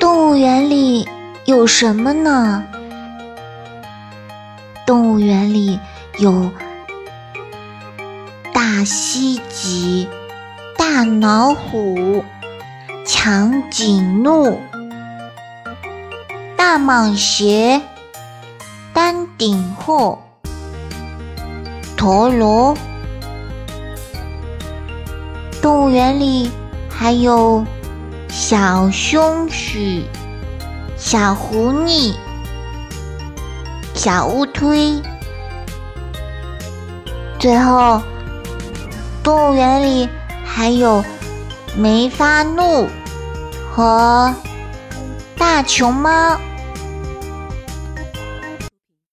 动物园里有什么呢？动物园里有大西极、大老虎、长颈鹿、大蟒蛇、丹顶鹤、陀螺。动物园里还有小松鼠、小狐狸、小乌龟。最后，动物园里还有梅花鹿和大熊猫。